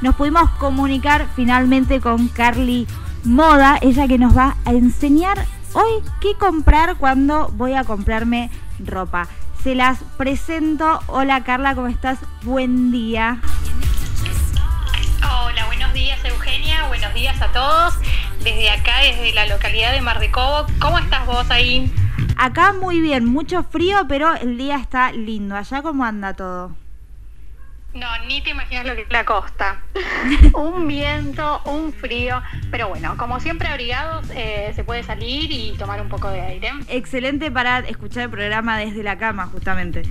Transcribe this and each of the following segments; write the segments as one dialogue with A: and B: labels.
A: nos pudimos comunicar finalmente con Carly Moda, ella que nos va a enseñar hoy qué comprar cuando voy a comprarme ropa. Se las presento. Hola Carla, ¿cómo estás? Buen día.
B: Hola, buenos días Eugenia, buenos días a todos. Desde acá, desde la localidad de Mar de Cobo, ¿cómo estás vos ahí?
A: Acá muy bien, mucho frío, pero el día está lindo. ¿Allá cómo anda todo?
B: No, ni te imaginas lo que es la costa. un viento, un frío, pero bueno, como siempre abrigados, eh, se puede salir y tomar un poco de aire.
A: Excelente para escuchar el programa desde la cama, justamente.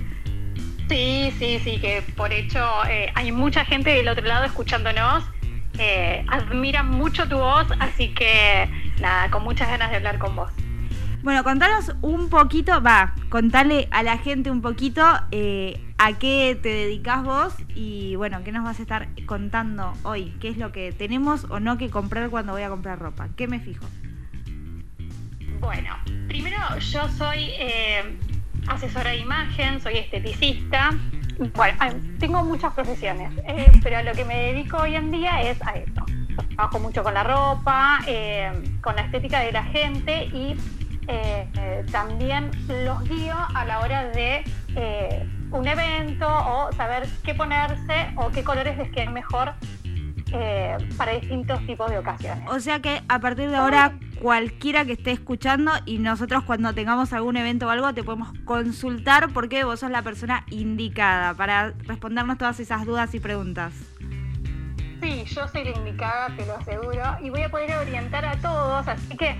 B: Sí, sí, sí, que por hecho eh, hay mucha gente del otro lado escuchándonos. Eh, admiran mucho tu voz, así que nada, con muchas ganas de hablar con vos.
A: Bueno, contanos un poquito, va, contale a la gente un poquito eh, a qué te dedicas vos y bueno, qué nos vas a estar contando hoy, qué es lo que tenemos o no que comprar cuando voy a comprar ropa, qué me fijo.
B: Bueno, primero yo soy eh, asesora de imagen, soy esteticista. Bueno, tengo muchas profesiones, eh, pero a lo que me dedico hoy en día es a esto. Trabajo mucho con la ropa, con la estética de la gente y eh, también los guío a la hora de eh, un evento o saber qué ponerse o qué colores les queden mejor eh, para distintos tipos de ocasiones.
A: O sea que a partir de ahora cualquiera que esté escuchando y nosotros cuando tengamos algún evento o algo te podemos consultar porque vos sos la persona indicada para respondernos todas esas dudas y preguntas.
B: Sí, yo soy la indicada, te lo aseguro, y voy a poder orientar a todos, así que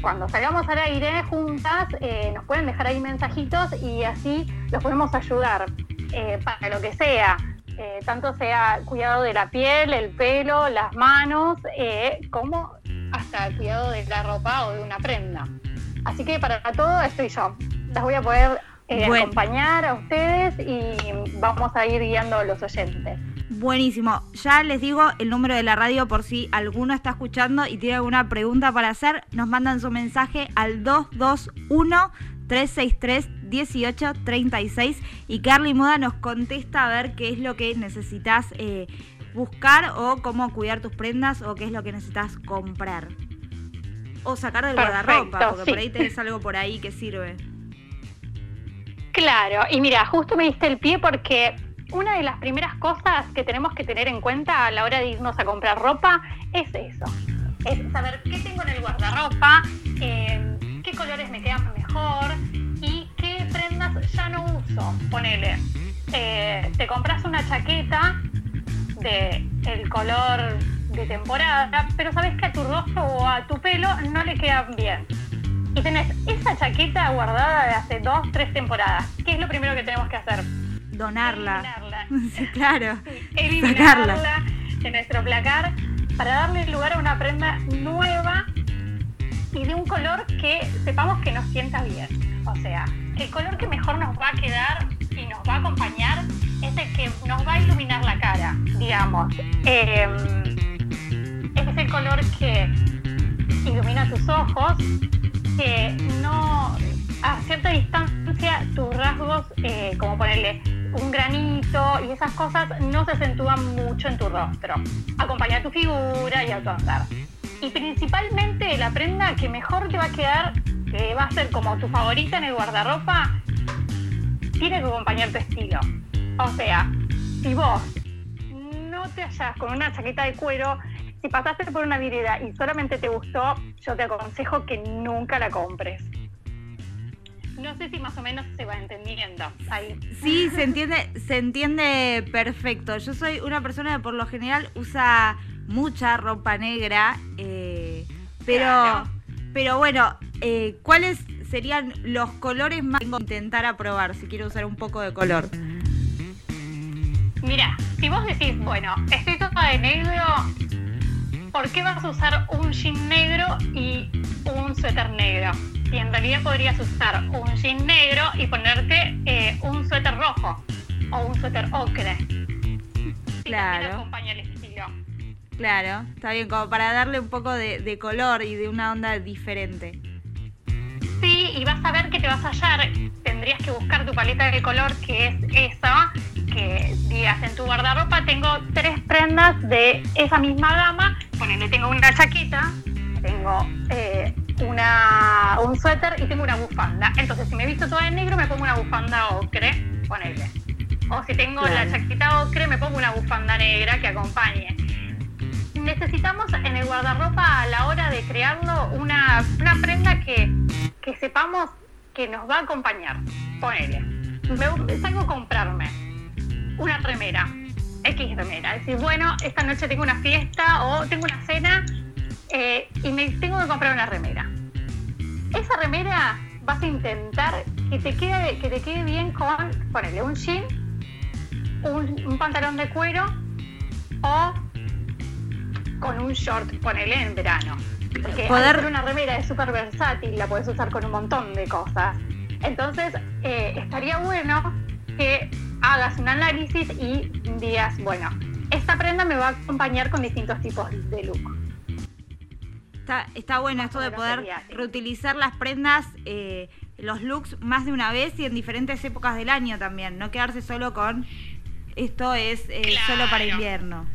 B: cuando salgamos al aire juntas, eh, nos pueden dejar ahí mensajitos y así los podemos ayudar eh, para lo que sea. Eh, tanto sea cuidado de la piel, el pelo, las manos, como hasta el cuidado de la ropa o de una prenda. Así que para todo estoy yo. Las voy a poder acompañar a ustedes y vamos a ir guiando a los oyentes.
A: Buenísimo. Ya les digo el número de la radio por si alguno está escuchando y tiene alguna pregunta para hacer. Nos mandan su mensaje al 221 363 1836 y Carly Moda nos contesta a ver qué es lo que necesitas eh, buscar o cómo cuidar tus prendas o qué es lo que necesitas comprar. O sacar del guardarropa, porque por ahí tenés algo por ahí que sirve.
B: Claro, y mira, justo me diste el pie porque una de las primeras cosas que tenemos que tener en cuenta a la hora de irnos a comprar ropa es eso. Es saber qué tengo en el guardarropa, eh, qué colores me quedan mejor ya no uso. Ponele, eh, te compras una chaqueta de el color de temporada, pero sabes que a tu rostro o a tu pelo no le quedan bien. Y tenés esa chaqueta guardada de hace dos, tres temporadas. ¿Qué es lo primero que tenemos que hacer?
A: donarla. sí, claro.
B: Eliminarla de nuestro placar para darle lugar a una prenda nueva y de un color que sepamos que nos sienta bien. O sea, el color que mejor nos va a quedar y nos va a acompañar es el que nos va a iluminar la cara, digamos. Eh, es el color que ilumina tus ojos, que no a cierta distancia tus rasgos, eh, como ponerle un granito y esas cosas no se acentúan mucho en tu rostro. Acompaña tu figura y a tu andar. Y principalmente la prenda que mejor te va a quedar, que va a ser como tu favorita en el guardarropa, tiene que acompañar tu estilo. O sea, si vos no te hallas con una chaqueta de cuero, si pasaste por una virida y solamente te gustó, yo te aconsejo que nunca la compres. No sé si más o menos se va entendiendo ahí.
A: Sí, se entiende, se entiende perfecto. Yo soy una persona que por lo general usa mucha ropa negra, eh, pero, pero bueno, eh, ¿cuáles serían los colores más que intentar aprobar si quiero usar un poco de color?
B: Mira, si vos decís, bueno, estoy toda de negro, ¿por qué vas a usar un jean negro y un suéter negro? y en realidad podrías usar un jean negro y ponerte eh, un suéter rojo o un suéter ocre.
A: Claro.
B: acompaña el estilo.
A: Claro, está bien, como para darle un poco de, color y de una onda diferente.
B: Y vas a ver que te vas a hallar. Tendrías que buscar tu paleta de color, que es esa, que digas en tu guardarropa, tengo tres prendas de esa misma gama. Ponele, tengo una chaqueta, tengo eh, una, un suéter y tengo una bufanda. Entonces, si me visto toda en negro, me pongo una bufanda ocre, ponele. O si tengo la chaqueta ocre, me pongo una bufanda negra que acompañe. Necesitamos en el guardarropa a la hora de crearlo una, una prenda que, que sepamos que nos va a acompañar. Ponele. Me, salgo a comprarme una remera, X remera. Decir, bueno, esta noche tengo una fiesta o tengo una cena eh, y me tengo que comprar una remera. Esa remera vas a intentar que te quede, que te quede bien con, ponele, un jean, un, pantalón de cuero o con un short, ponele en verano. Porque Poder... una remera es súper versátil, la puedes usar con un montón de cosas. Entonces, eh, estaría bueno que hagas un análisis y digas, bueno, esta prenda me va a acompañar con distintos tipos de look.
A: Está, bueno esto de poder reutilizar las prendas, eh, los looks más de una vez y en diferentes épocas del año también, no quedarse solo con esto es eh, solo para invierno.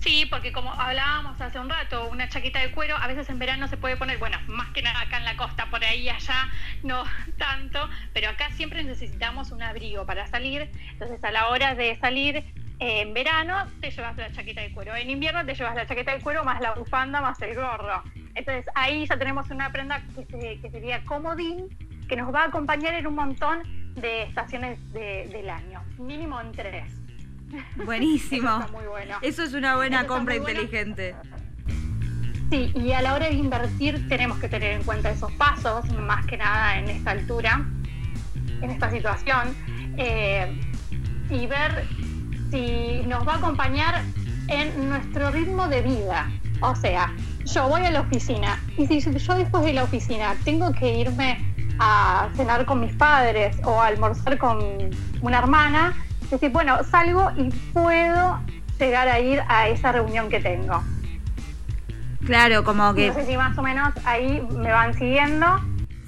B: Sí, porque como hablábamos hace un rato, una chaqueta de cuero a veces en verano se puede poner, bueno, más que nada acá en la costa, por ahí allá no tanto, pero acá siempre necesitamos un abrigo para salir, entonces a la hora de salir en verano te llevas la chaqueta de cuero, en invierno te llevas la chaqueta de cuero más la bufanda más el gorro. Entonces ahí ya tenemos una prenda que, sería comodín, que nos va a acompañar en un montón de estaciones del año, mínimo en tres.
A: Buenísimo. Eso, muy bueno. Eso es una buena compra inteligente.
B: Sí, y a la hora de invertir tenemos que tener en cuenta esos pasos, más que nada en esta altura, en esta situación, eh, y ver si nos va a acompañar en nuestro ritmo de vida. O sea, yo voy a la oficina y si yo después de la oficina tengo que irme a cenar con mis padres o a almorzar con una hermana, decir, bueno, salgo y puedo llegar a ir a esa reunión que tengo.
A: Claro, como que...
B: No sé si más o menos ahí me van siguiendo.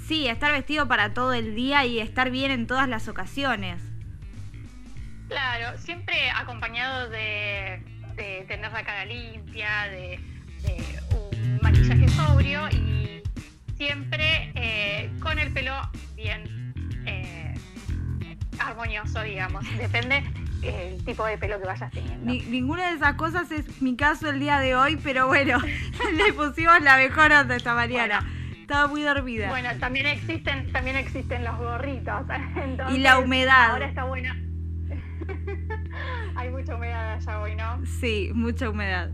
A: Sí, estar vestido para todo el día y estar bien en todas las ocasiones.
B: Claro, siempre acompañado de, tener la cara limpia, de, un maquillaje sobrio y siempre eh, con el pelo bien armonioso, digamos. Depende el tipo de pelo que vayas teniendo.
A: ninguna de esas cosas es mi caso el día de hoy, pero bueno, le pusimos la mejor onda esta mañana. Estaba muy dormida.
B: Bueno, también existen, también existen los gorritos.
A: y la humedad.
B: Ahora está buena hay mucha humedad allá hoy, ¿no?
A: Sí, mucha humedad.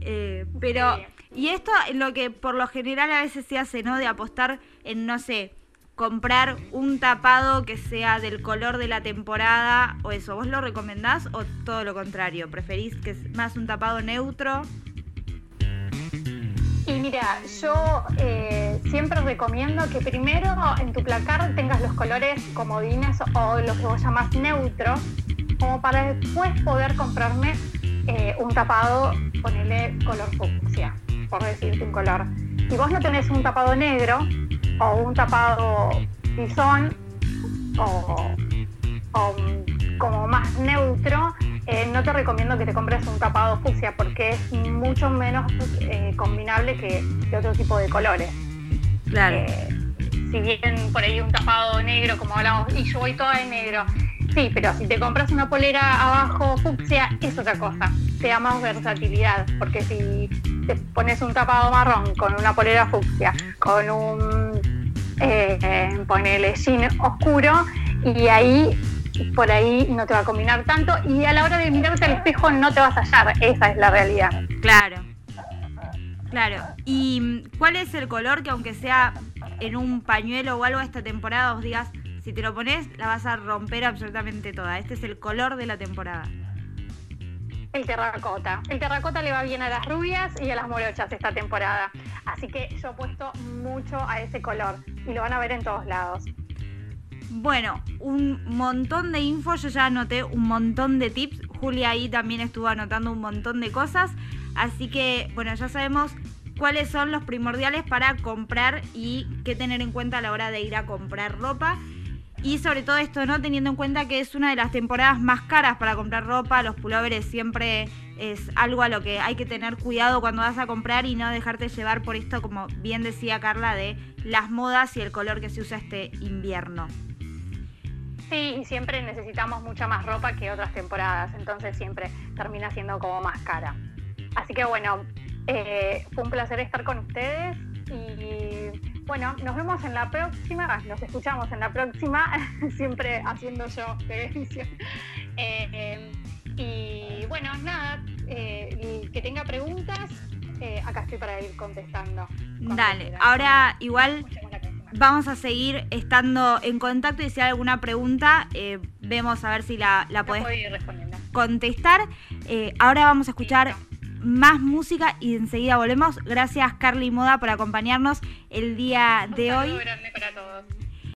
A: Eh, pero, y esto lo que por lo general a veces se hace, ¿no? De apostar en, no sé, comprar un tapado que sea del color de la temporada o eso. ¿Vos lo recomendás o todo lo contrario? ¿Preferís que es más un tapado neutro?
B: Y mira, yo eh, siempre recomiendo que primero en tu placar tengas los colores comodines o los que vos llamás neutros, como para después poder comprarme eh, un tapado, ponerle color fucsia, por decirte un color. Si vos no tenés un tapado negro o un tapado bisón o, como más neutro, eh, no te recomiendo que te compres un tapado fucsia porque es mucho menos eh, combinable que, otro tipo de colores.
A: Claro.
B: si bien por ahí un tapado negro, como hablamos, y yo voy toda en negro, Sí, pero si te compras una polera abajo fucsia, es otra cosa. Te da más versatilidad, porque si te pones un tapado marrón con una polera fucsia, con un eh, ponele jean oscuro, y ahí por ahí no te va a combinar tanto, y a la hora de mirarte al espejo no te vas a hallar. Esa es la realidad.
A: Claro. Claro. ¿Y cuál es el color que aunque sea en un pañuelo o algo esta temporada os digas, si te lo pones, la vas a romper absolutamente toda. Este es el color de la temporada.
B: El terracota. El terracota le va bien a las rubias y a las morochas esta temporada. Así que yo he puesto mucho a ese color y lo van a ver en todos lados.
A: Bueno, un montón de info, yo ya anoté un montón de tips. Julia ahí también estuvo anotando un montón de cosas. Así que, bueno, ya sabemos cuáles son los primordiales para comprar y qué tener en cuenta a la hora de ir a comprar ropa. Y sobre todo esto, ¿no? Teniendo en cuenta que es una de las temporadas más caras para comprar ropa, los pulóveres siempre es algo a lo que hay que tener cuidado cuando vas a comprar y no dejarte llevar por esto, como bien decía Carla, de las modas y el color que se usa este invierno.
B: Sí, y siempre necesitamos mucha más ropa que otras temporadas, entonces siempre termina siendo como más cara. Así que bueno, eh, fue un placer estar con ustedes y bueno, nos vemos en la próxima, nos escuchamos en la próxima, siempre haciendo yo prevención. Eh, y bueno, nada, eh, que tenga preguntas, acá estoy para ir contestando.
A: Dale, ahora igual vamos a seguir estando en contacto y si hay alguna pregunta, vemos a ver si la, la podés contestar. ahora vamos a escuchar más música y enseguida volvemos. Gracias Carly Moda por acompañarnos el día de hoy.